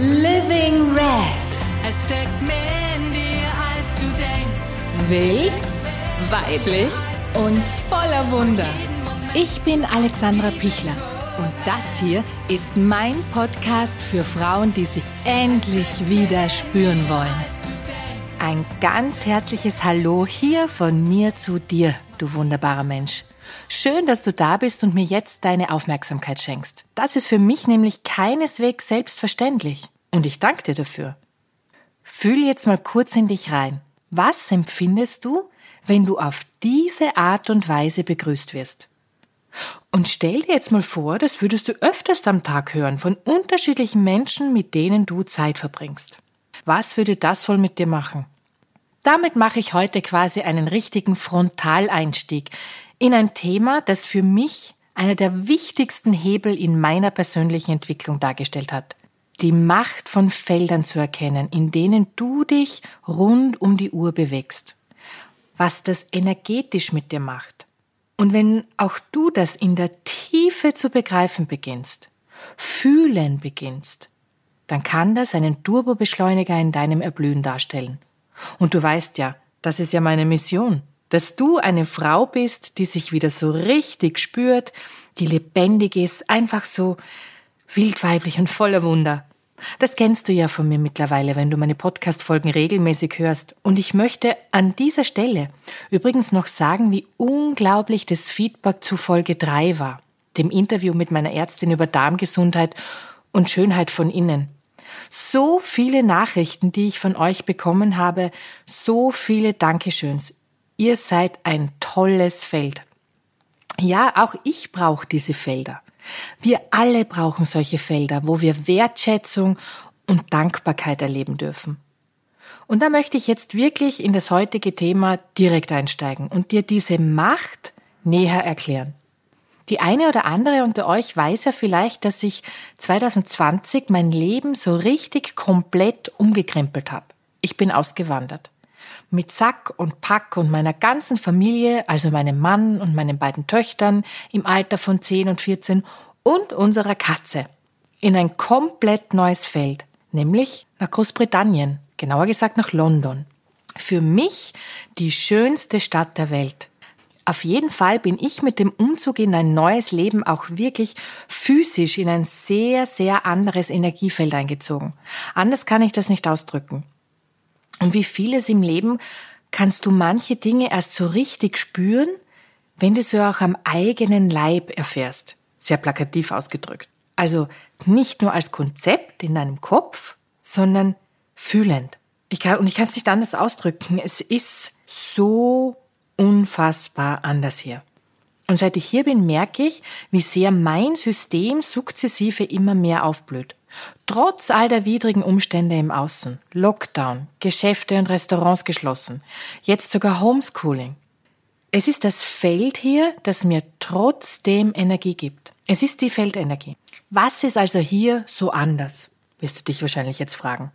Living Red. Es steckt mehr in dir, als du denkst. Wild, weiblich und voller Wunder. Ich bin Alexandra Pichler und das hier ist mein Podcast für Frauen, die sich endlich wieder spüren wollen. Ein ganz herzliches Hallo hier von mir zu dir, du wunderbarer Mensch. Schön, dass du da bist und mir jetzt deine Aufmerksamkeit schenkst. Das ist für mich nämlich keineswegs selbstverständlich. Und ich danke dir dafür. Fühl jetzt mal kurz in dich rein. Was empfindest du, wenn du auf diese Art und Weise begrüßt wirst? Und stell dir jetzt mal vor, das würdest du öfters am Tag hören von unterschiedlichen Menschen, mit denen du Zeit verbringst. Was würde das wohl mit dir machen? Damit mache ich heute quasi einen richtigen Frontaleinstieg in ein Thema, das für mich einer der wichtigsten Hebel in meiner persönlichen Entwicklung dargestellt hat. Die Macht von Feldern zu erkennen, in denen du dich rund um die Uhr bewegst. Was das energetisch mit dir macht. Und wenn auch du das in der Tiefe zu begreifen beginnst, fühlen beginnst, dann kann das einen Turbobeschleuniger in deinem Erblühen darstellen. Und du weißt ja, das ist ja meine Mission, dass du eine Frau bist, die sich wieder so richtig spürt, die lebendig ist, einfach so wildweiblich und voller Wunder. Das kennst du ja von mir mittlerweile, wenn du meine Podcast-Folgen regelmäßig hörst. Und ich möchte an dieser Stelle übrigens noch sagen, wie unglaublich das Feedback zu Folge 3 war, dem Interview mit meiner Ärztin über Darmgesundheit und Schönheit von innen. So viele Nachrichten, die ich von euch bekommen habe, so viele Dankeschöns. Ihr seid ein tolles Feld. Ja, auch ich brauche diese Felder. Wir alle brauchen solche Felder, wo wir Wertschätzung und Dankbarkeit erleben dürfen. Und da möchte ich jetzt wirklich in das heutige Thema direkt einsteigen und dir diese Macht näher erklären. Die eine oder andere unter euch weiß ja vielleicht, dass ich 2020 mein Leben so richtig komplett umgekrempelt habe. Ich bin ausgewandert. Mit Sack und Pack und meiner ganzen Familie, also meinem Mann und meinen beiden Töchtern im Alter von 10 und 14 und unserer Katze in ein komplett neues Feld, nämlich nach Großbritannien, genauer gesagt nach London. Für mich die schönste Stadt der Welt. Auf jeden Fall bin ich mit dem Umzug in ein neues Leben auch wirklich physisch in ein sehr, sehr anderes Energiefeld eingezogen. Anders kann ich das nicht ausdrücken. Und wie vieles im Leben kannst du manche Dinge erst so richtig spüren, wenn du sie auch am eigenen Leib erfährst. Sehr plakativ ausgedrückt. Also nicht nur als Konzept in deinem Kopf, sondern fühlend. Ich kann, und ich kann es nicht anders ausdrücken. Es ist so unfassbar anders hier. Und seit ich hier bin, merke ich, wie sehr mein System sukzessive immer mehr aufblüht. Trotz all der widrigen Umstände im Außen, Lockdown, Geschäfte und Restaurants geschlossen, jetzt sogar Homeschooling. Es ist das Feld hier, das mir trotzdem Energie gibt. Es ist die Feldenergie. Was ist also hier so anders? Wirst du dich wahrscheinlich jetzt fragen.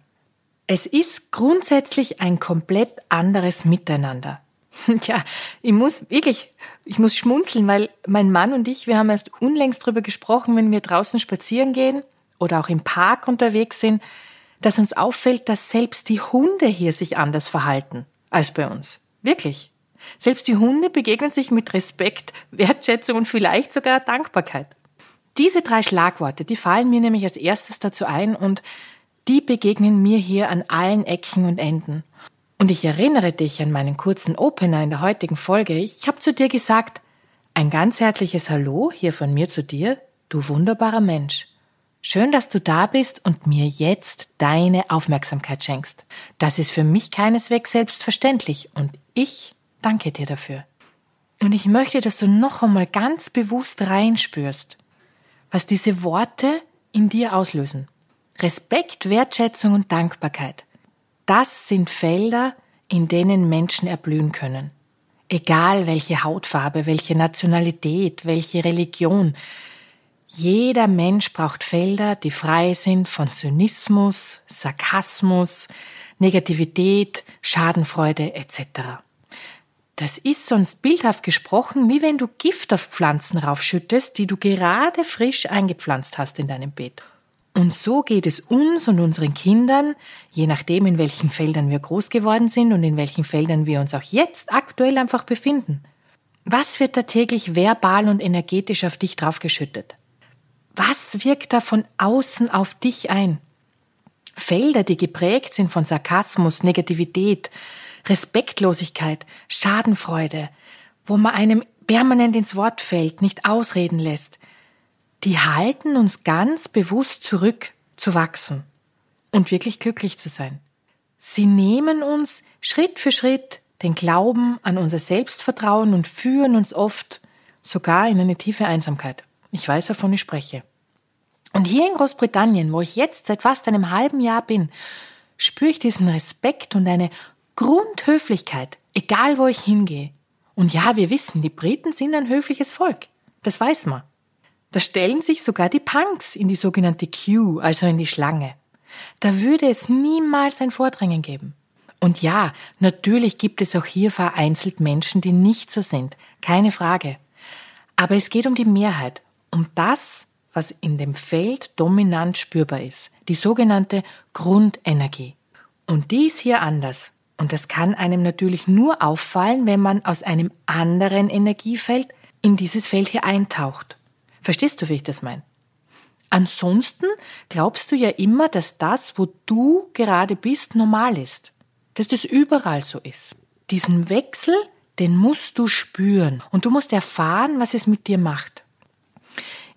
Es ist grundsätzlich ein komplett anderes Miteinander. Tja, ich muss wirklich, ich muss schmunzeln, weil mein Mann und ich, wir haben erst unlängst darüber gesprochen, wenn wir draußen spazieren gehen oder auch im Park unterwegs sind, dass uns auffällt, dass selbst die Hunde hier sich anders verhalten als bei uns. Wirklich. Selbst die Hunde begegnen sich mit Respekt, Wertschätzung und vielleicht sogar Dankbarkeit. Diese drei Schlagworte, die fallen mir nämlich als erstes dazu ein und die begegnen mir hier an allen Ecken und Enden. Und ich erinnere dich an meinen kurzen Opener in der heutigen Folge. Ich habe zu dir gesagt, ein ganz herzliches Hallo hier von mir zu dir, du wunderbarer Mensch. Schön, dass du da bist und mir jetzt deine Aufmerksamkeit schenkst. Das ist für mich keineswegs selbstverständlich und ich danke dir dafür. Und ich möchte, dass du noch einmal ganz bewusst reinspürst, was diese Worte in dir auslösen. Respekt, Wertschätzung und Dankbarkeit. Das sind Felder, in denen Menschen erblühen können. Egal welche Hautfarbe, welche Nationalität, welche Religion. Jeder Mensch braucht Felder, die frei sind von Zynismus, Sarkasmus, Negativität, Schadenfreude etc. Das ist sonst bildhaft gesprochen, wie wenn du Gift auf Pflanzen raufschüttest, die du gerade frisch eingepflanzt hast in deinem Beet. Und so geht es uns und unseren Kindern, je nachdem, in welchen Feldern wir groß geworden sind und in welchen Feldern wir uns auch jetzt aktuell einfach befinden. Was wird da täglich verbal und energetisch auf dich draufgeschüttet? Was wirkt da von außen auf dich ein? Felder, die geprägt sind von Sarkasmus, Negativität, Respektlosigkeit, Schadenfreude, wo man einem permanent ins Wort fällt, nicht ausreden lässt, die halten uns ganz bewusst zurück zu wachsen und wirklich glücklich zu sein. Sie nehmen uns Schritt für Schritt den Glauben an unser Selbstvertrauen und führen uns oft sogar in eine tiefe Einsamkeit. Ich weiß, wovon ich spreche. Und hier in Großbritannien, wo ich jetzt seit fast einem halben Jahr bin, spüre ich diesen Respekt und eine Grundhöflichkeit, egal wo ich hingehe. Und ja, wir wissen, die Briten sind ein höfliches Volk. Das weiß man. Da stellen sich sogar die Punks in die sogenannte Queue, also in die Schlange. Da würde es niemals ein Vordrängen geben. Und ja, natürlich gibt es auch hier vereinzelt Menschen, die nicht so sind, keine Frage. Aber es geht um die Mehrheit, um das, was in dem Feld dominant spürbar ist, die sogenannte Grundenergie. Und die ist hier anders. Und das kann einem natürlich nur auffallen, wenn man aus einem anderen Energiefeld in dieses Feld hier eintaucht. Verstehst du, wie ich das meine? Ansonsten glaubst du ja immer, dass das, wo du gerade bist, normal ist dass das überall so ist. Diesen Wechsel, den musst du spüren und du musst erfahren, was es mit dir macht.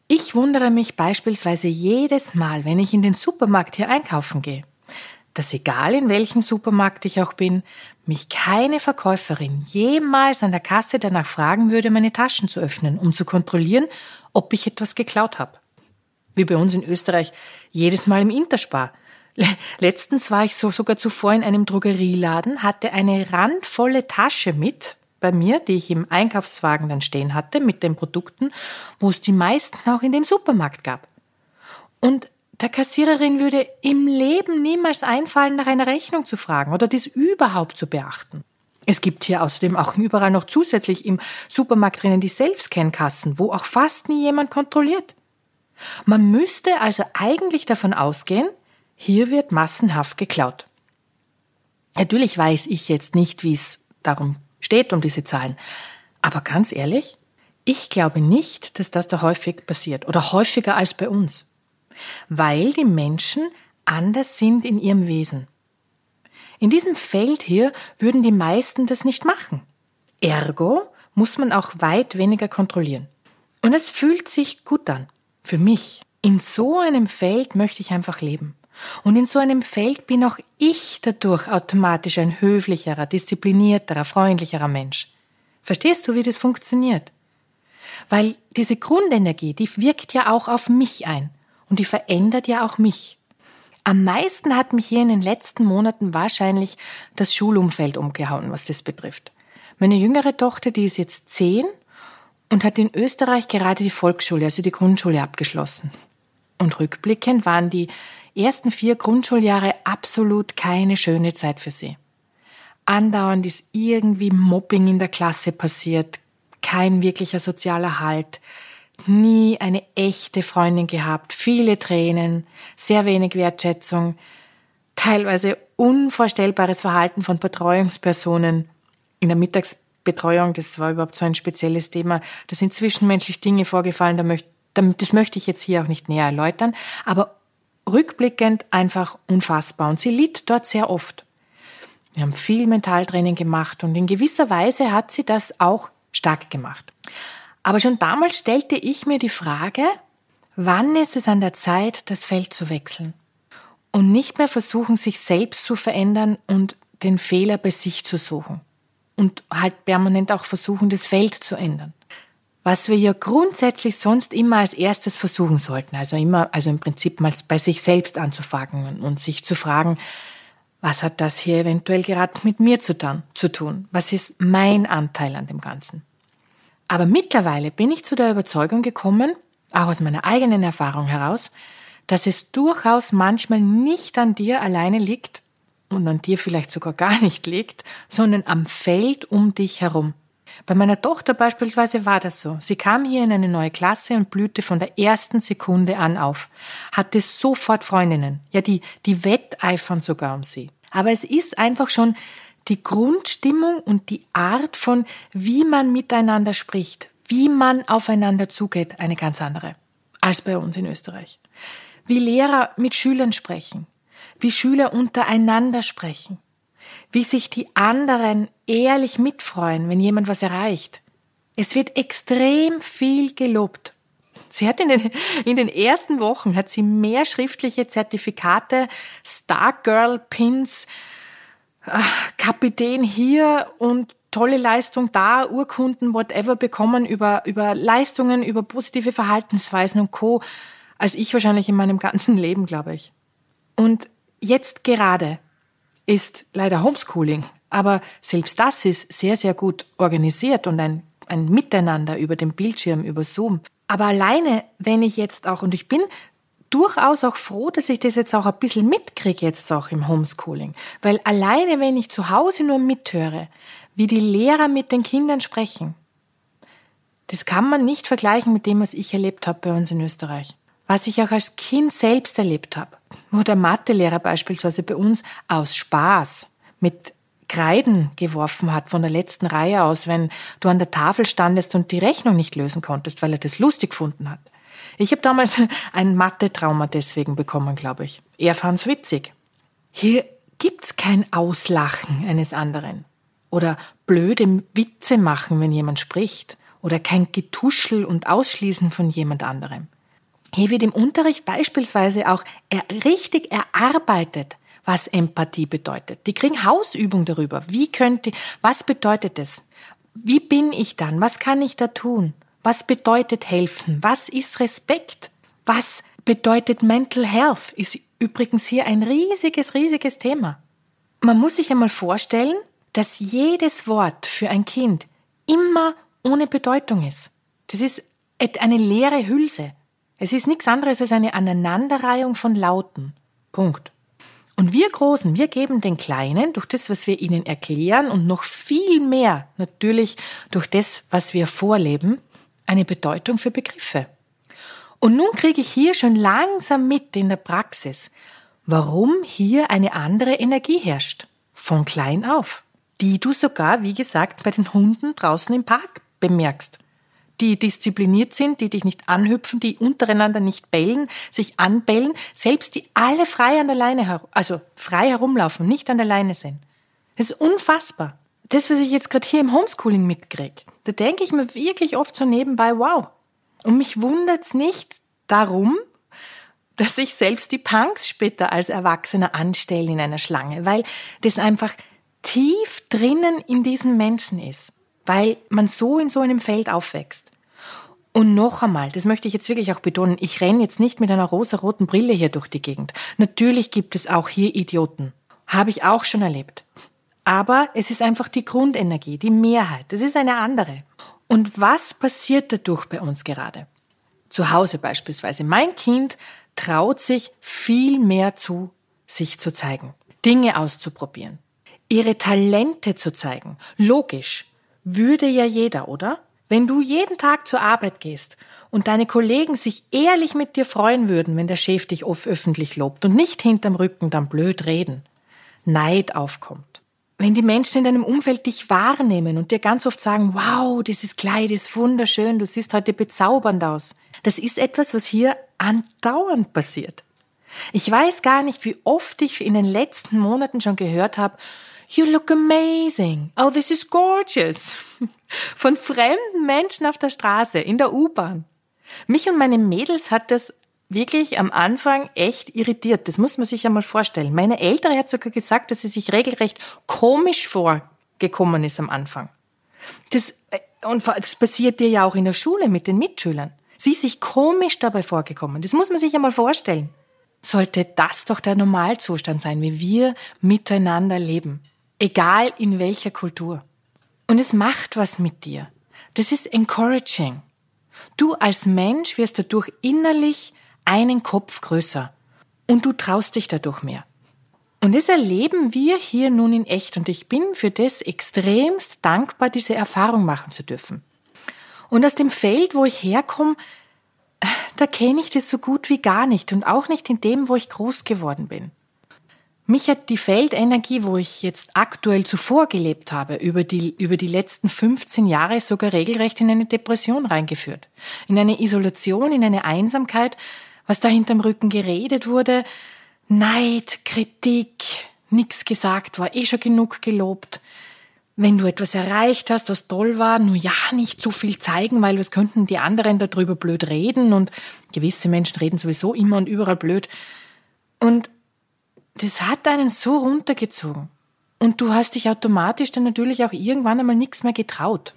Ich wundere mich beispielsweise jedes Mal, wenn ich in den Supermarkt hier einkaufen gehe, dass egal in welchem Supermarkt ich auch bin, mich keine Verkäuferin jemals an der Kasse danach fragen würde, meine Taschen zu öffnen, um zu kontrollieren, ob ich etwas geklaut habe. Wie bei uns in Österreich jedes Mal im Interspar. Letztens war ich so sogar zuvor in einem Drogerieladen, hatte eine randvolle Tasche mit bei mir, die ich im Einkaufswagen dann stehen hatte, mit den Produkten, wo es die meisten auch in dem Supermarkt gab. Und der Kassiererin würde im Leben niemals einfallen, nach einer Rechnung zu fragen oder dies überhaupt zu beachten. Es gibt hier außerdem auch überall noch zusätzlich im Supermarkt drinnen die Selbstscan-Kassen, wo auch fast nie jemand kontrolliert. Man müsste also eigentlich davon ausgehen, hier wird massenhaft geklaut. Natürlich weiß ich jetzt nicht, wie es darum steht, um diese Zahlen. Aber ganz ehrlich, ich glaube nicht, dass das da häufig passiert oder häufiger als bei uns. Weil die Menschen anders sind in ihrem Wesen. In diesem Feld hier würden die meisten das nicht machen. Ergo muss man auch weit weniger kontrollieren. Und es fühlt sich gut an. Für mich. In so einem Feld möchte ich einfach leben. Und in so einem Feld bin auch ich dadurch automatisch ein höflicherer, disziplinierterer, freundlicherer Mensch. Verstehst du, wie das funktioniert? Weil diese Grundenergie, die wirkt ja auch auf mich ein und die verändert ja auch mich. Am meisten hat mich hier in den letzten Monaten wahrscheinlich das Schulumfeld umgehauen, was das betrifft. Meine jüngere Tochter, die ist jetzt zehn und hat in Österreich gerade die Volksschule, also die Grundschule abgeschlossen. Und rückblickend waren die ersten vier Grundschuljahre absolut keine schöne Zeit für sie. Andauernd ist irgendwie Mobbing in der Klasse passiert, kein wirklicher sozialer Halt, nie eine echte Freundin gehabt, viele Tränen, sehr wenig Wertschätzung, teilweise unvorstellbares Verhalten von Betreuungspersonen in der Mittagsbetreuung, das war überhaupt so ein spezielles Thema. Da sind zwischenmenschlich Dinge vorgefallen, das möchte ich jetzt hier auch nicht näher erläutern, aber rückblickend einfach unfassbar. Und sie litt dort sehr oft. Wir haben viel Mentaltraining gemacht und in gewisser Weise hat sie das auch stark gemacht. Aber schon damals stellte ich mir die Frage, wann ist es an der Zeit, das Feld zu wechseln? Und nicht mehr versuchen, sich selbst zu verändern und den Fehler bei sich zu suchen. Und halt permanent auch versuchen, das Feld zu ändern was wir ja grundsätzlich sonst immer als erstes versuchen sollten. Also immer, also im Prinzip mal bei sich selbst anzufangen und sich zu fragen, was hat das hier eventuell gerade mit mir zu tun? Was ist mein Anteil an dem Ganzen? Aber mittlerweile bin ich zu der Überzeugung gekommen, auch aus meiner eigenen Erfahrung heraus, dass es durchaus manchmal nicht an dir alleine liegt und an dir vielleicht sogar gar nicht liegt, sondern am Feld um dich herum. Bei meiner Tochter beispielsweise war das so. Sie kam hier in eine neue Klasse und blühte von der ersten Sekunde an auf, hatte sofort Freundinnen, ja, die, die wetteifern sogar um sie. Aber es ist einfach schon die Grundstimmung und die Art von, wie man miteinander spricht, wie man aufeinander zugeht, eine ganz andere als bei uns in Österreich. Wie Lehrer mit Schülern sprechen, wie Schüler untereinander sprechen, wie sich die anderen ehrlich mitfreuen, wenn jemand was erreicht. Es wird extrem viel gelobt. Sie hat in den, in den ersten Wochen hat sie mehr schriftliche Zertifikate, Stargirl Pins, Kapitän hier und tolle Leistung da, Urkunden, whatever bekommen über, über Leistungen, über positive Verhaltensweisen und Co. als ich wahrscheinlich in meinem ganzen Leben, glaube ich. Und jetzt gerade ist leider Homeschooling. Aber selbst das ist sehr, sehr gut organisiert und ein, ein Miteinander über den Bildschirm, über Zoom. Aber alleine, wenn ich jetzt auch, und ich bin durchaus auch froh, dass ich das jetzt auch ein bisschen mitkriege, jetzt auch im Homeschooling. Weil alleine, wenn ich zu Hause nur mithöre, wie die Lehrer mit den Kindern sprechen, das kann man nicht vergleichen mit dem, was ich erlebt habe bei uns in Österreich was ich auch als Kind selbst erlebt habe, wo der Mathelehrer beispielsweise bei uns aus Spaß mit Kreiden geworfen hat von der letzten Reihe aus, wenn du an der Tafel standest und die Rechnung nicht lösen konntest, weil er das lustig gefunden hat. Ich habe damals ein Mathe-Trauma deswegen bekommen, glaube ich. Er fand's witzig. Hier gibt's kein Auslachen eines anderen oder blöde Witze machen, wenn jemand spricht oder kein Getuschel und Ausschließen von jemand anderem. Hier wird im Unterricht beispielsweise auch richtig erarbeitet, was Empathie bedeutet. Die kriegen Hausübung darüber. Wie könnte, was bedeutet es? Wie bin ich dann? Was kann ich da tun? Was bedeutet helfen? Was ist Respekt? Was bedeutet Mental Health? Ist übrigens hier ein riesiges, riesiges Thema. Man muss sich einmal vorstellen, dass jedes Wort für ein Kind immer ohne Bedeutung ist. Das ist eine leere Hülse. Es ist nichts anderes als eine Aneinanderreihung von Lauten. Punkt. Und wir Großen, wir geben den Kleinen durch das, was wir ihnen erklären und noch viel mehr natürlich durch das, was wir vorleben, eine Bedeutung für Begriffe. Und nun kriege ich hier schon langsam mit in der Praxis, warum hier eine andere Energie herrscht. Von klein auf. Die du sogar, wie gesagt, bei den Hunden draußen im Park bemerkst die diszipliniert sind, die dich nicht anhüpfen, die untereinander nicht bellen, sich anbellen, selbst die alle frei an der Leine, also frei herumlaufen, nicht an der Leine sind. Das ist unfassbar. Das, was ich jetzt gerade hier im Homeschooling mitkriege, da denke ich mir wirklich oft so nebenbei, wow. Und mich wundert's nicht darum, dass ich selbst die Punks später als Erwachsener anstelle in einer Schlange, weil das einfach tief drinnen in diesen Menschen ist weil man so in so einem Feld aufwächst. Und noch einmal, das möchte ich jetzt wirklich auch betonen, ich renne jetzt nicht mit einer rosa-roten Brille hier durch die Gegend. Natürlich gibt es auch hier Idioten. Habe ich auch schon erlebt. Aber es ist einfach die Grundenergie, die Mehrheit. Das ist eine andere. Und was passiert dadurch bei uns gerade? Zu Hause beispielsweise. Mein Kind traut sich viel mehr zu, sich zu zeigen, Dinge auszuprobieren, ihre Talente zu zeigen. Logisch. Würde ja jeder, oder? Wenn du jeden Tag zur Arbeit gehst und deine Kollegen sich ehrlich mit dir freuen würden, wenn der Chef dich oft öffentlich lobt und nicht hinterm Rücken dann blöd reden, Neid aufkommt. Wenn die Menschen in deinem Umfeld dich wahrnehmen und dir ganz oft sagen, wow, dieses Kleid ist wunderschön, du siehst heute bezaubernd aus. Das ist etwas, was hier andauernd passiert. Ich weiß gar nicht, wie oft ich in den letzten Monaten schon gehört habe, You look amazing. Oh, this is gorgeous. Von fremden Menschen auf der Straße, in der U-Bahn. Mich und meine Mädels hat das wirklich am Anfang echt irritiert. Das muss man sich einmal vorstellen. Meine Ältere hat sogar gesagt, dass sie sich regelrecht komisch vorgekommen ist am Anfang. Das, äh, und das passiert dir ja auch in der Schule mit den Mitschülern. Sie ist sich komisch dabei vorgekommen. Das muss man sich einmal vorstellen. Sollte das doch der Normalzustand sein, wie wir miteinander leben egal in welcher Kultur. Und es macht was mit dir. Das ist encouraging. Du als Mensch wirst dadurch innerlich einen Kopf größer und du traust dich dadurch mehr. Und das erleben wir hier nun in echt und ich bin für das extremst dankbar, diese Erfahrung machen zu dürfen. Und aus dem Feld, wo ich herkomme, da kenne ich das so gut wie gar nicht und auch nicht in dem, wo ich groß geworden bin. Mich hat die Feldenergie, wo ich jetzt aktuell zuvor gelebt habe, über die, über die letzten 15 Jahre sogar regelrecht in eine Depression reingeführt. In eine Isolation, in eine Einsamkeit, was da hinterm Rücken geredet wurde. Neid, Kritik, nix gesagt, war eh schon genug gelobt. Wenn du etwas erreicht hast, was toll war, nur ja, nicht zu viel zeigen, weil was könnten die anderen darüber blöd reden und gewisse Menschen reden sowieso immer und überall blöd. Und das hat einen so runtergezogen. Und du hast dich automatisch dann natürlich auch irgendwann einmal nichts mehr getraut.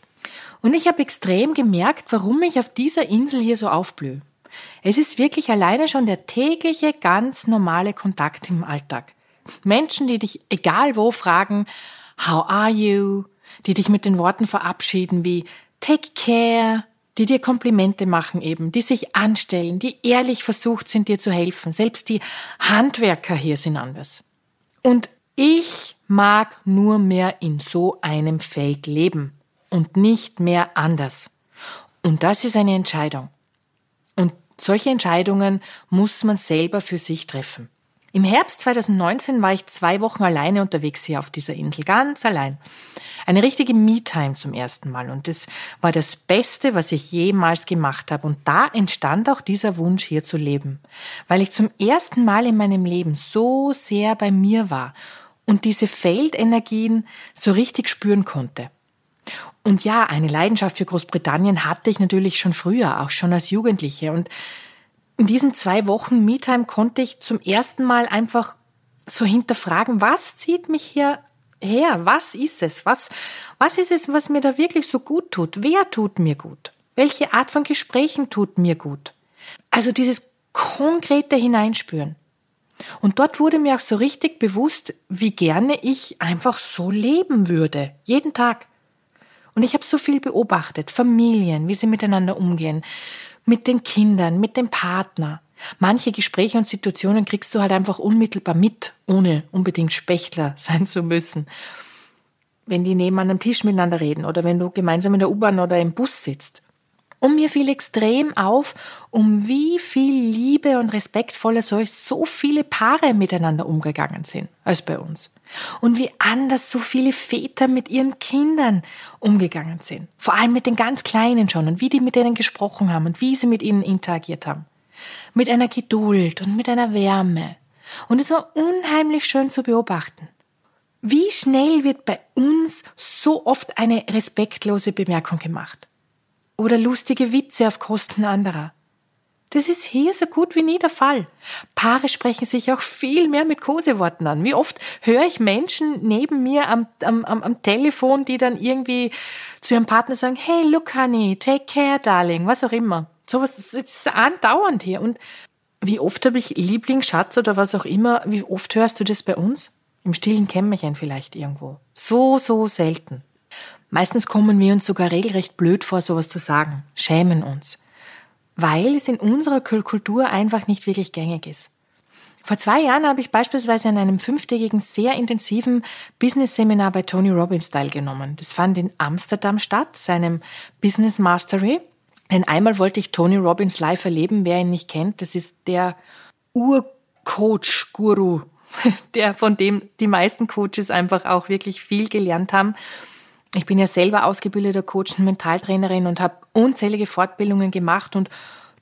Und ich habe extrem gemerkt, warum ich auf dieser Insel hier so aufblühe. Es ist wirklich alleine schon der tägliche, ganz normale Kontakt im Alltag. Menschen, die dich egal wo fragen, how are you? Die dich mit den Worten verabschieden wie take care, die dir Komplimente machen eben, die sich anstellen, die ehrlich versucht sind, dir zu helfen. Selbst die Handwerker hier sind anders. Und ich mag nur mehr in so einem Feld leben und nicht mehr anders. Und das ist eine Entscheidung. Solche Entscheidungen muss man selber für sich treffen. Im Herbst 2019 war ich zwei Wochen alleine unterwegs hier auf dieser Insel, ganz allein. Eine richtige Me-Time zum ersten Mal und das war das Beste, was ich jemals gemacht habe. Und da entstand auch dieser Wunsch, hier zu leben, weil ich zum ersten Mal in meinem Leben so sehr bei mir war und diese Feldenergien so richtig spüren konnte. Und ja, eine Leidenschaft für Großbritannien hatte ich natürlich schon früher, auch schon als Jugendliche. Und in diesen zwei Wochen Me-Time konnte ich zum ersten Mal einfach so hinterfragen, was zieht mich hier her? Was ist es? Was, was ist es, was mir da wirklich so gut tut? Wer tut mir gut? Welche Art von Gesprächen tut mir gut? Also dieses konkrete Hineinspüren. Und dort wurde mir auch so richtig bewusst, wie gerne ich einfach so leben würde. Jeden Tag. Und ich habe so viel beobachtet. Familien, wie sie miteinander umgehen mit den Kindern, mit dem Partner. Manche Gespräche und Situationen kriegst du halt einfach unmittelbar mit, ohne unbedingt Spechtler sein zu müssen. Wenn die neben einem Tisch miteinander reden oder wenn du gemeinsam in der U-Bahn oder im Bus sitzt. Und mir fiel extrem auf, um wie viel Liebe und respektvoller so viele Paare miteinander umgegangen sind als bei uns. Und wie anders so viele Väter mit ihren Kindern umgegangen sind. Vor allem mit den ganz Kleinen schon und wie die mit denen gesprochen haben und wie sie mit ihnen interagiert haben. Mit einer Geduld und mit einer Wärme. Und es war unheimlich schön zu beobachten. Wie schnell wird bei uns so oft eine respektlose Bemerkung gemacht? Oder lustige Witze auf Kosten anderer. Das ist hier so gut wie nie der Fall. Paare sprechen sich auch viel mehr mit Koseworten an. Wie oft höre ich Menschen neben mir am, am, am Telefon, die dann irgendwie zu ihrem Partner sagen, hey, look, honey, take care, darling, was auch immer. Sowas das ist andauernd hier. Und wie oft habe ich Lieblingsschatz oder was auch immer, wie oft hörst du das bei uns? Im stillen Kämmerchen vielleicht irgendwo. So, so selten. Meistens kommen wir uns sogar regelrecht blöd vor, sowas zu sagen, schämen uns, weil es in unserer Kultur einfach nicht wirklich gängig ist. Vor zwei Jahren habe ich beispielsweise an einem fünftägigen, sehr intensiven Business-Seminar bei Tony Robbins teilgenommen. Das fand in Amsterdam statt, seinem Business Mastery. Denn einmal wollte ich Tony Robbins live erleben. Wer ihn nicht kennt, das ist der Urcoach, Guru, der von dem die meisten Coaches einfach auch wirklich viel gelernt haben. Ich bin ja selber ausgebildeter Coach und Mentaltrainerin und habe unzählige Fortbildungen gemacht und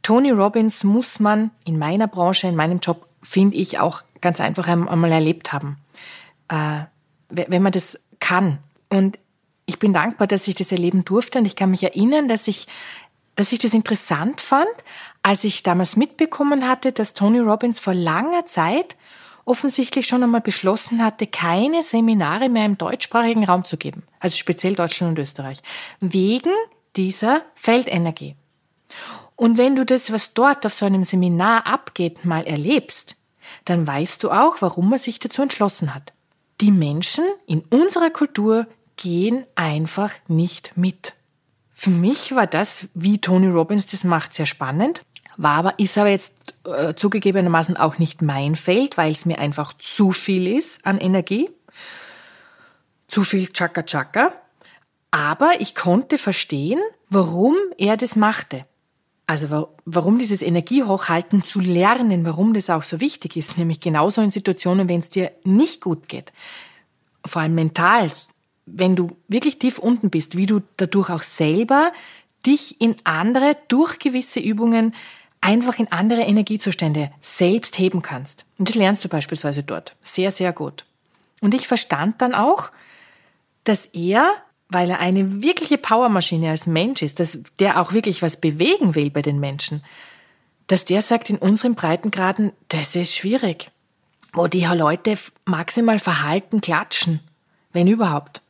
Tony Robbins muss man in meiner Branche, in meinem Job, finde ich, auch ganz einfach einmal erlebt haben. Äh, wenn man das kann. Und ich bin dankbar, dass ich das erleben durfte und ich kann mich erinnern, dass ich, dass ich das interessant fand, als ich damals mitbekommen hatte, dass Tony Robbins vor langer Zeit offensichtlich schon einmal beschlossen hatte, keine Seminare mehr im deutschsprachigen Raum zu geben, also speziell Deutschland und Österreich, wegen dieser Feldenergie. Und wenn du das, was dort auf so einem Seminar abgeht, mal erlebst, dann weißt du auch, warum er sich dazu entschlossen hat. Die Menschen in unserer Kultur gehen einfach nicht mit. Für mich war das, wie Tony Robbins das macht, sehr spannend, war aber, ist aber jetzt äh, zugegebenermaßen auch nicht mein Feld, weil es mir einfach zu viel ist an Energie. Zu viel Chaka Chaka. Aber ich konnte verstehen, warum er das machte. Also warum dieses Energiehochhalten zu lernen, warum das auch so wichtig ist, nämlich genauso in Situationen, wenn es dir nicht gut geht, vor allem mental, wenn du wirklich tief unten bist, wie du dadurch auch selber dich in andere, durch gewisse Übungen, einfach in andere Energiezustände selbst heben kannst. Und das lernst du beispielsweise dort. Sehr, sehr gut. Und ich verstand dann auch, dass er weil er eine wirkliche Powermaschine als Mensch ist, dass der auch wirklich was bewegen will bei den Menschen, dass der sagt, in unseren Breitengraden, das ist schwierig. Wo die Leute maximal verhalten klatschen, wenn überhaupt.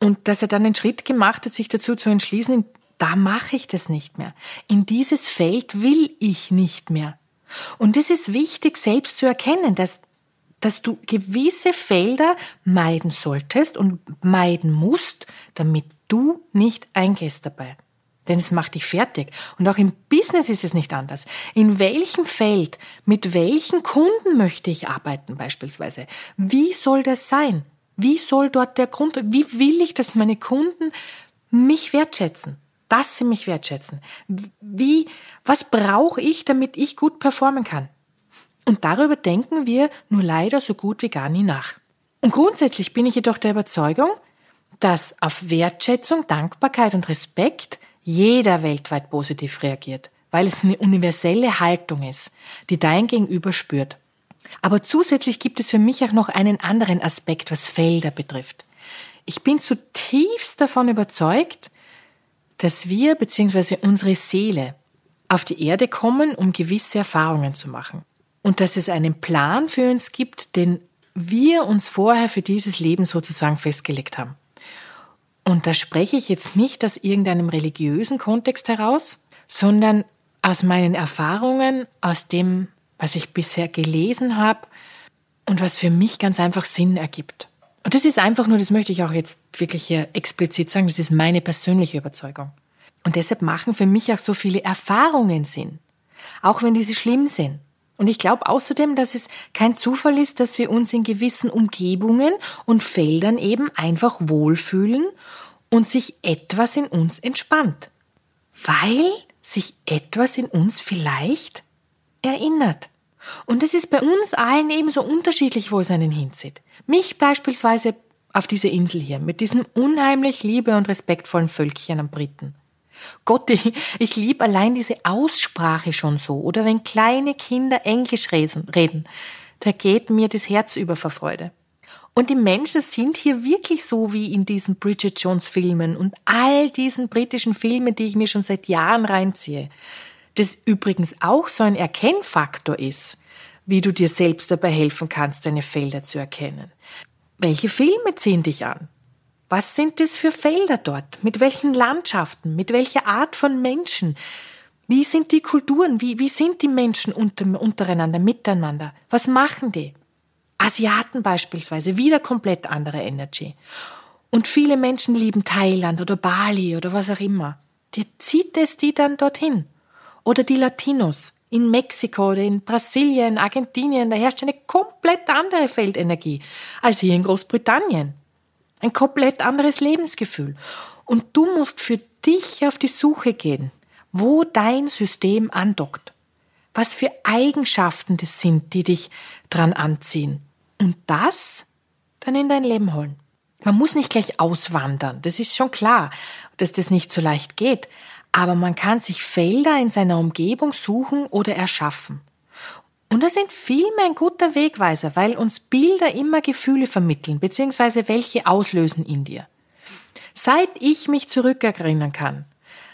Und dass er dann den Schritt gemacht hat, sich dazu zu entschließen, da mache ich das nicht mehr. In dieses Feld will ich nicht mehr. Und es ist wichtig, selbst zu erkennen, dass dass du gewisse Felder meiden solltest und meiden musst, damit du nicht eingehst dabei. Denn es macht dich fertig. Und auch im Business ist es nicht anders. In welchem Feld, mit welchen Kunden möchte ich arbeiten beispielsweise? Wie soll das sein? Wie soll dort der Grund, wie will ich, dass meine Kunden mich wertschätzen? Dass sie mich wertschätzen? Wie, was brauche ich, damit ich gut performen kann? Und darüber denken wir nur leider so gut wie gar nie nach. Und grundsätzlich bin ich jedoch der Überzeugung, dass auf Wertschätzung, Dankbarkeit und Respekt jeder weltweit positiv reagiert, weil es eine universelle Haltung ist, die dein Gegenüber spürt. Aber zusätzlich gibt es für mich auch noch einen anderen Aspekt, was Felder betrifft. Ich bin zutiefst davon überzeugt, dass wir bzw. unsere Seele auf die Erde kommen, um gewisse Erfahrungen zu machen und dass es einen Plan für uns gibt, den wir uns vorher für dieses Leben sozusagen festgelegt haben. Und da spreche ich jetzt nicht aus irgendeinem religiösen Kontext heraus, sondern aus meinen Erfahrungen, aus dem, was ich bisher gelesen habe und was für mich ganz einfach Sinn ergibt. Und das ist einfach nur, das möchte ich auch jetzt wirklich hier explizit sagen, das ist meine persönliche Überzeugung. Und deshalb machen für mich auch so viele Erfahrungen Sinn, auch wenn diese schlimm sind. Und ich glaube außerdem, dass es kein Zufall ist, dass wir uns in gewissen Umgebungen und Feldern eben einfach wohlfühlen und sich etwas in uns entspannt. Weil sich etwas in uns vielleicht erinnert. Und es ist bei uns allen ebenso unterschiedlich, wo es einen hinzieht. Mich beispielsweise auf diese Insel hier mit diesem unheimlich liebe und respektvollen Völkchen am Briten. Gott, ich, ich liebe allein diese Aussprache schon so. Oder wenn kleine Kinder Englisch reden, da geht mir das Herz über vor Freude. Und die Menschen sind hier wirklich so wie in diesen Bridget Jones Filmen und all diesen britischen Filmen, die ich mir schon seit Jahren reinziehe. Das übrigens auch so ein Erkennfaktor ist, wie du dir selbst dabei helfen kannst, deine Felder zu erkennen. Welche Filme ziehen dich an? Was sind das für Felder dort? Mit welchen Landschaften? Mit welcher Art von Menschen? Wie sind die Kulturen? Wie, wie sind die Menschen unter, untereinander, miteinander? Was machen die? Asiaten beispielsweise, wieder komplett andere Energy. Und viele Menschen lieben Thailand oder Bali oder was auch immer. Der zieht es die dann dorthin. Oder die Latinos in Mexiko oder in Brasilien, Argentinien, da herrscht eine komplett andere Feldenergie als hier in Großbritannien. Ein komplett anderes Lebensgefühl. Und du musst für dich auf die Suche gehen, wo dein System andockt. Was für Eigenschaften das sind, die dich dran anziehen. Und das dann in dein Leben holen. Man muss nicht gleich auswandern. Das ist schon klar, dass das nicht so leicht geht. Aber man kann sich Felder in seiner Umgebung suchen oder erschaffen. Und das sind vielmehr ein guter Wegweiser, weil uns Bilder immer Gefühle vermitteln, beziehungsweise welche auslösen in dir. Seit ich mich zurückerinnern kann,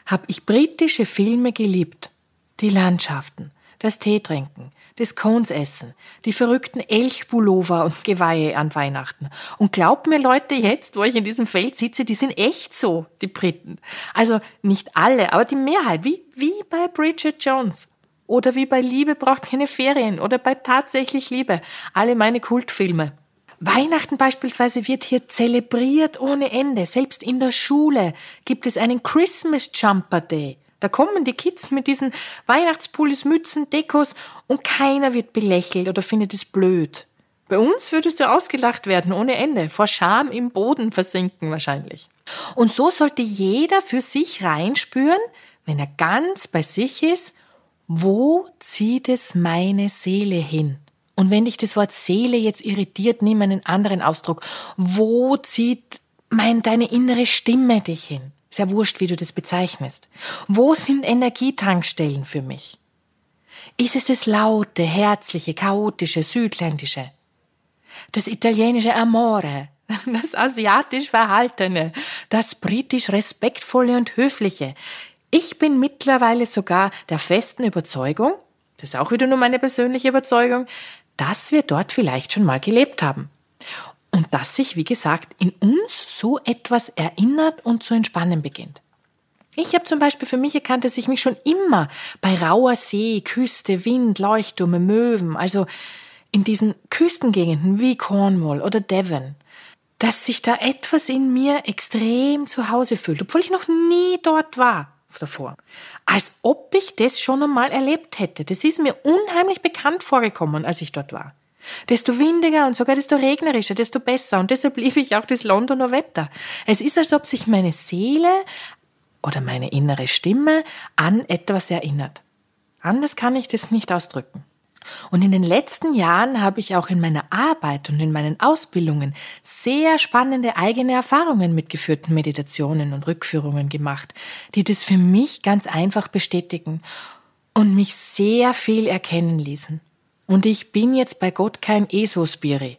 habe ich britische Filme geliebt. Die Landschaften, das Teetrinken, das Conesessen, die verrückten Elchpullover und Geweihe an Weihnachten. Und glaubt mir Leute jetzt, wo ich in diesem Feld sitze, die sind echt so, die Briten. Also nicht alle, aber die Mehrheit, wie, wie bei Bridget Jones. Oder wie bei Liebe braucht keine Ferien oder bei tatsächlich Liebe. Alle meine Kultfilme. Weihnachten beispielsweise wird hier zelebriert ohne Ende. Selbst in der Schule gibt es einen Christmas Jumper Day. Da kommen die Kids mit diesen Weihnachtspullis, Mützen, Dekos und keiner wird belächelt oder findet es blöd. Bei uns würdest du ausgelacht werden ohne Ende, vor Scham im Boden versinken wahrscheinlich. Und so sollte jeder für sich reinspüren, wenn er ganz bei sich ist, wo zieht es meine Seele hin? Und wenn dich das Wort Seele jetzt irritiert, nimm einen anderen Ausdruck. Wo zieht mein, deine innere Stimme dich hin? Ist ja wurscht, wie du das bezeichnest. Wo sind Energietankstellen für mich? Ist es das laute, herzliche, chaotische, südländische? Das italienische Amore? Das asiatisch Verhaltene? Das britisch Respektvolle und Höfliche? Ich bin mittlerweile sogar der festen Überzeugung, das ist auch wieder nur meine persönliche Überzeugung, dass wir dort vielleicht schon mal gelebt haben. Und dass sich, wie gesagt, in uns so etwas erinnert und zu entspannen beginnt. Ich habe zum Beispiel für mich erkannt, dass ich mich schon immer bei rauer See, Küste, Wind, Leuchtturme, Möwen, also in diesen Küstengegenden wie Cornwall oder Devon, dass sich da etwas in mir extrem zu Hause fühlt, obwohl ich noch nie dort war davor. Als ob ich das schon einmal erlebt hätte. Das ist mir unheimlich bekannt vorgekommen, als ich dort war. Desto windiger und sogar desto regnerischer, desto besser. Und deshalb liebe ich auch das Londoner Wetter. Es ist, als ob sich meine Seele oder meine innere Stimme an etwas erinnert. Anders kann ich das nicht ausdrücken. Und in den letzten Jahren habe ich auch in meiner Arbeit und in meinen Ausbildungen sehr spannende eigene Erfahrungen mit geführten Meditationen und Rückführungen gemacht, die das für mich ganz einfach bestätigen und mich sehr viel erkennen ließen. Und ich bin jetzt bei Gott kein ESO-Spiri.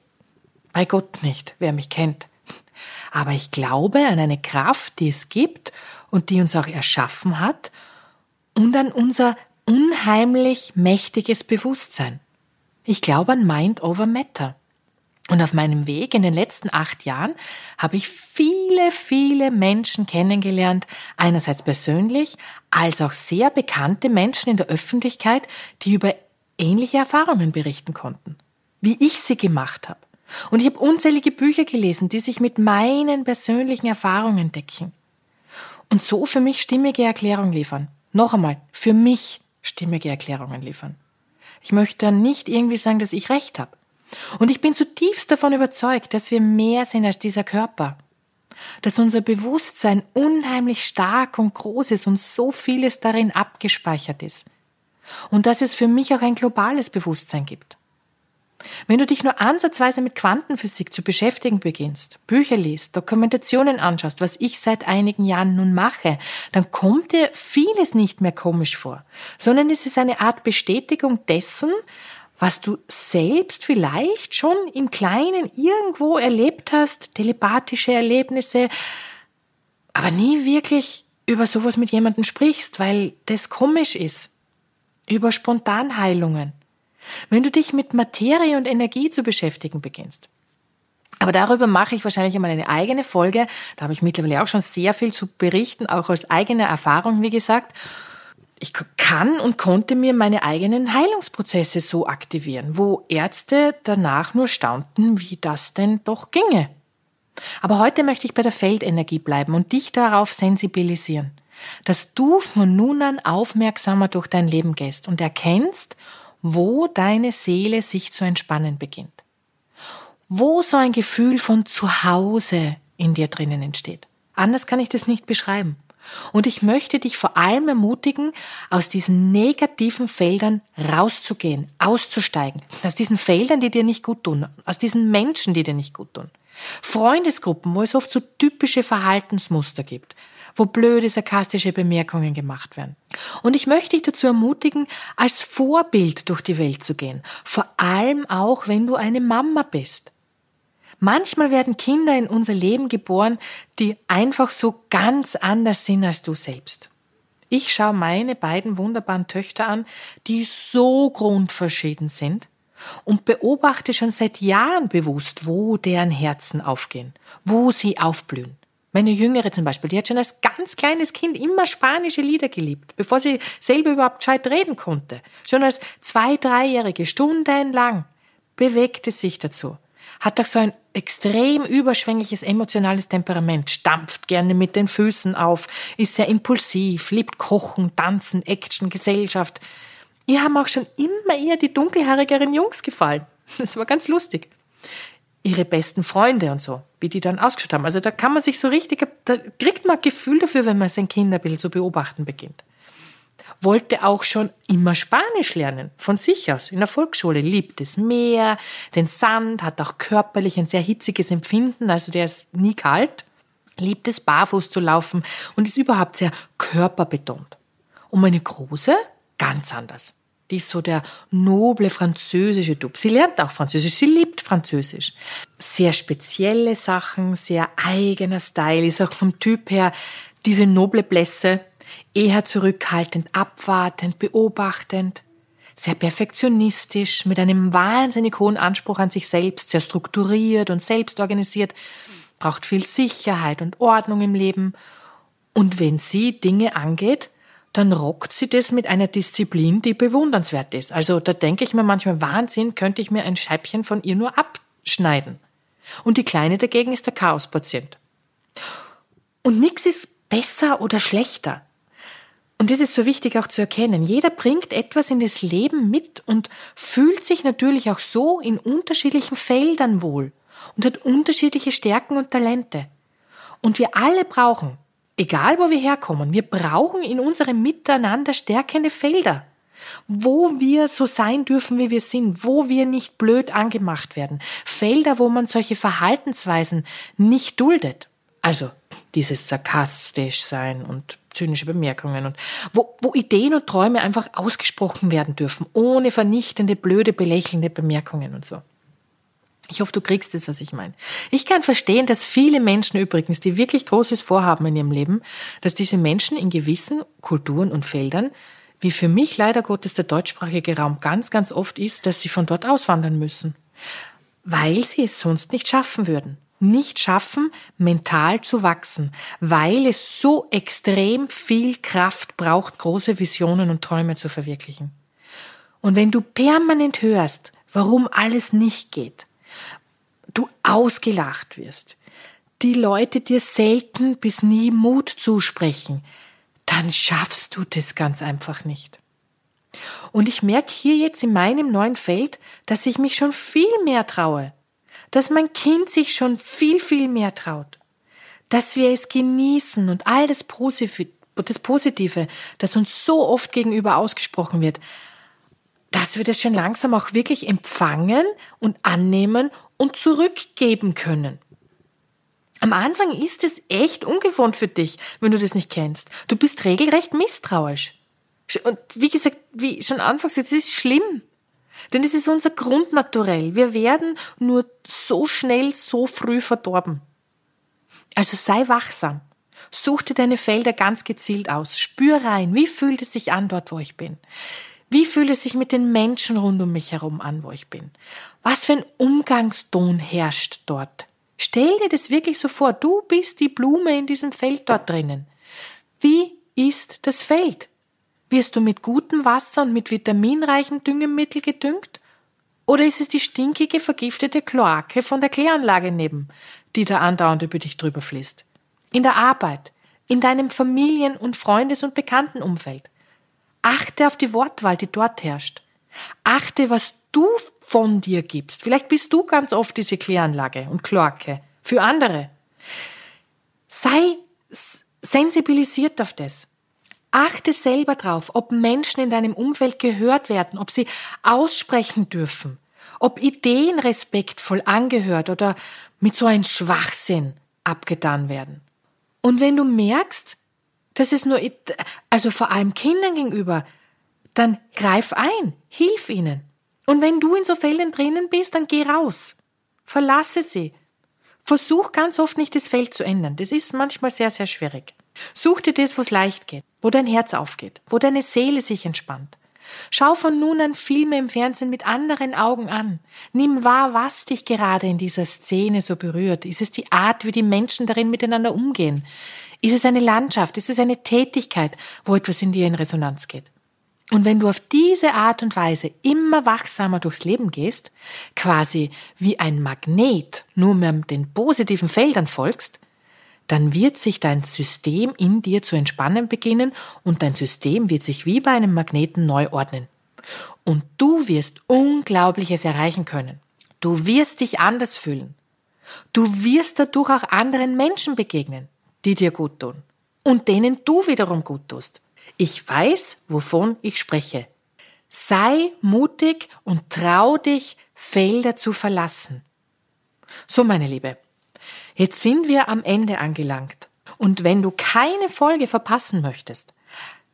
Bei Gott nicht, wer mich kennt. Aber ich glaube an eine Kraft, die es gibt und die uns auch erschaffen hat und an unser unheimlich mächtiges Bewusstsein. Ich glaube an Mind over Matter. Und auf meinem Weg in den letzten acht Jahren habe ich viele, viele Menschen kennengelernt, einerseits persönlich, als auch sehr bekannte Menschen in der Öffentlichkeit, die über ähnliche Erfahrungen berichten konnten, wie ich sie gemacht habe. Und ich habe unzählige Bücher gelesen, die sich mit meinen persönlichen Erfahrungen decken. Und so für mich stimmige Erklärung liefern. Noch einmal, für mich stimmige Erklärungen liefern. Ich möchte dann nicht irgendwie sagen, dass ich recht habe. Und ich bin zutiefst davon überzeugt, dass wir mehr sind als dieser Körper. Dass unser Bewusstsein unheimlich stark und groß ist und so vieles darin abgespeichert ist. Und dass es für mich auch ein globales Bewusstsein gibt. Wenn du dich nur ansatzweise mit Quantenphysik zu beschäftigen beginnst, Bücher liest, Dokumentationen anschaust, was ich seit einigen Jahren nun mache, dann kommt dir vieles nicht mehr komisch vor, sondern es ist eine Art Bestätigung dessen, was du selbst vielleicht schon im Kleinen irgendwo erlebt hast, telepathische Erlebnisse, aber nie wirklich über sowas mit jemandem sprichst, weil das komisch ist. Über Spontanheilungen wenn du dich mit Materie und Energie zu beschäftigen beginnst. Aber darüber mache ich wahrscheinlich einmal eine eigene Folge. Da habe ich mittlerweile auch schon sehr viel zu berichten, auch aus eigener Erfahrung, wie gesagt. Ich kann und konnte mir meine eigenen Heilungsprozesse so aktivieren, wo Ärzte danach nur staunten, wie das denn doch ginge. Aber heute möchte ich bei der Feldenergie bleiben und dich darauf sensibilisieren, dass du von nun an aufmerksamer durch dein Leben gehst und erkennst, wo deine Seele sich zu entspannen beginnt. Wo so ein Gefühl von Zuhause in dir drinnen entsteht. Anders kann ich das nicht beschreiben. Und ich möchte dich vor allem ermutigen, aus diesen negativen Feldern rauszugehen, auszusteigen. Aus diesen Feldern, die dir nicht gut tun. Aus diesen Menschen, die dir nicht gut tun. Freundesgruppen, wo es oft so typische Verhaltensmuster gibt wo blöde, sarkastische Bemerkungen gemacht werden. Und ich möchte dich dazu ermutigen, als Vorbild durch die Welt zu gehen. Vor allem auch, wenn du eine Mama bist. Manchmal werden Kinder in unser Leben geboren, die einfach so ganz anders sind als du selbst. Ich schaue meine beiden wunderbaren Töchter an, die so grundverschieden sind und beobachte schon seit Jahren bewusst, wo deren Herzen aufgehen, wo sie aufblühen. Meine Jüngere zum Beispiel, die hat schon als ganz kleines Kind immer spanische Lieder geliebt, bevor sie selber überhaupt gescheit reden konnte. Schon als zwei-, dreijährige, stundenlang bewegte sich dazu. hat doch so ein extrem überschwängliches emotionales Temperament, stampft gerne mit den Füßen auf, ist sehr impulsiv, liebt Kochen, Tanzen, Action, Gesellschaft. Ihr haben auch schon immer eher die dunkelhaarigeren Jungs gefallen. Das war ganz lustig. Ihre besten Freunde und so, wie die dann ausgeschaut haben. Also da kann man sich so richtig, da kriegt man ein Gefühl dafür, wenn man sein Kind ein bisschen zu beobachten beginnt wollte auch schon immer Spanisch lernen, von sich aus, in der Volksschule, liebt das Meer, den Sand, hat auch körperlich ein sehr hitziges Empfinden, also der ist nie kalt, liebt es barfuß zu laufen und ist überhaupt sehr körperbetont. Und meine Große, ganz anders. Die ist so der noble französische Typ. Sie lernt auch Französisch, sie liebt Französisch. Sehr spezielle Sachen, sehr eigener Style, ist auch vom Typ her diese noble Blässe, eher zurückhaltend, abwartend, beobachtend, sehr perfektionistisch, mit einem wahnsinnig hohen Anspruch an sich selbst, sehr strukturiert und selbstorganisiert, braucht viel Sicherheit und Ordnung im Leben. Und wenn sie Dinge angeht, dann rockt sie das mit einer Disziplin, die bewundernswert ist. Also da denke ich mir manchmal, Wahnsinn, könnte ich mir ein Scheibchen von ihr nur abschneiden. Und die Kleine dagegen ist der Chaospatient. Und nichts ist besser oder schlechter. Und das ist so wichtig auch zu erkennen. Jeder bringt etwas in das Leben mit und fühlt sich natürlich auch so in unterschiedlichen Feldern wohl und hat unterschiedliche Stärken und Talente. Und wir alle brauchen, egal wo wir herkommen, wir brauchen in unserem Miteinander stärkende Felder, wo wir so sein dürfen, wie wir sind, wo wir nicht blöd angemacht werden. Felder, wo man solche Verhaltensweisen nicht duldet. Also dieses sarkastisch sein und zynische Bemerkungen und wo, wo Ideen und Träume einfach ausgesprochen werden dürfen, ohne vernichtende, blöde, belächelnde Bemerkungen und so. Ich hoffe, du kriegst es, was ich meine. Ich kann verstehen, dass viele Menschen übrigens, die wirklich Großes vorhaben in ihrem Leben, dass diese Menschen in gewissen Kulturen und Feldern, wie für mich leider Gottes der deutschsprachige Raum ganz, ganz oft ist, dass sie von dort auswandern müssen, weil sie es sonst nicht schaffen würden nicht schaffen, mental zu wachsen, weil es so extrem viel Kraft braucht, große Visionen und Träume zu verwirklichen. Und wenn du permanent hörst, warum alles nicht geht, du ausgelacht wirst, die Leute dir selten bis nie Mut zusprechen, dann schaffst du das ganz einfach nicht. Und ich merke hier jetzt in meinem neuen Feld, dass ich mich schon viel mehr traue, dass mein Kind sich schon viel, viel mehr traut, dass wir es genießen und all das Positive, das uns so oft gegenüber ausgesprochen wird, dass wir das schon langsam auch wirklich empfangen und annehmen und zurückgeben können. Am Anfang ist es echt ungewohnt für dich, wenn du das nicht kennst. Du bist regelrecht misstrauisch. Und wie gesagt, wie schon anfangs, es ist schlimm. Denn es ist unser Grundnaturell. Wir werden nur so schnell, so früh verdorben. Also sei wachsam. Such dir deine Felder ganz gezielt aus. Spür rein. Wie fühlt es sich an dort, wo ich bin? Wie fühlt es sich mit den Menschen rund um mich herum an, wo ich bin? Was für ein Umgangston herrscht dort? Stell dir das wirklich so vor. Du bist die Blume in diesem Feld dort drinnen. Wie ist das Feld? Wirst du mit gutem Wasser und mit vitaminreichem Düngemittel gedüngt? Oder ist es die stinkige, vergiftete Kloake von der Kläranlage neben, die da andauernd über dich drüber fließt? In der Arbeit, in deinem Familien- und Freundes- und Bekanntenumfeld. Achte auf die Wortwahl, die dort herrscht. Achte, was du von dir gibst. Vielleicht bist du ganz oft diese Kläranlage und Kloake für andere. Sei sensibilisiert auf das. Achte selber drauf, ob Menschen in deinem Umfeld gehört werden, ob sie aussprechen dürfen, ob Ideen respektvoll angehört oder mit so einem Schwachsinn abgetan werden. Und wenn du merkst, dass es nur, also vor allem Kindern gegenüber, dann greif ein, hilf ihnen. Und wenn du in so Fällen drinnen bist, dann geh raus. Verlasse sie. Versuch ganz oft nicht das Feld zu ändern. Das ist manchmal sehr, sehr schwierig. Such dir das, wo es leicht geht, wo dein Herz aufgeht, wo deine Seele sich entspannt. Schau von nun an Filme im Fernsehen mit anderen Augen an. Nimm wahr, was dich gerade in dieser Szene so berührt. Ist es die Art, wie die Menschen darin miteinander umgehen? Ist es eine Landschaft? Ist es eine Tätigkeit, wo etwas in dir in Resonanz geht? Und wenn du auf diese Art und Weise immer wachsamer durchs Leben gehst, quasi wie ein Magnet nur mehr den positiven Feldern folgst, dann wird sich dein System in dir zu entspannen beginnen und dein System wird sich wie bei einem Magneten neu ordnen. Und du wirst Unglaubliches erreichen können. Du wirst dich anders fühlen. Du wirst dadurch auch anderen Menschen begegnen, die dir gut tun und denen du wiederum gut tust. Ich weiß, wovon ich spreche. Sei mutig und trau dich, Felder zu verlassen. So, meine Liebe, Jetzt sind wir am Ende angelangt. Und wenn du keine Folge verpassen möchtest,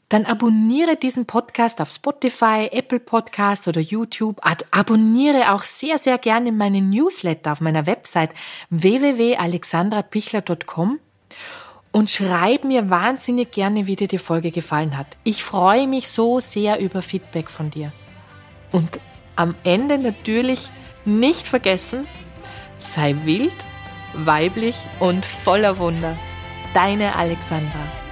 dann abonniere diesen Podcast auf Spotify, Apple Podcast oder YouTube. Abonniere auch sehr, sehr gerne meinen Newsletter auf meiner Website www.alexandrapichler.com und schreib mir wahnsinnig gerne, wie dir die Folge gefallen hat. Ich freue mich so sehr über Feedback von dir. Und am Ende natürlich nicht vergessen, sei wild weiblich und voller Wunder. Deine Alexandra.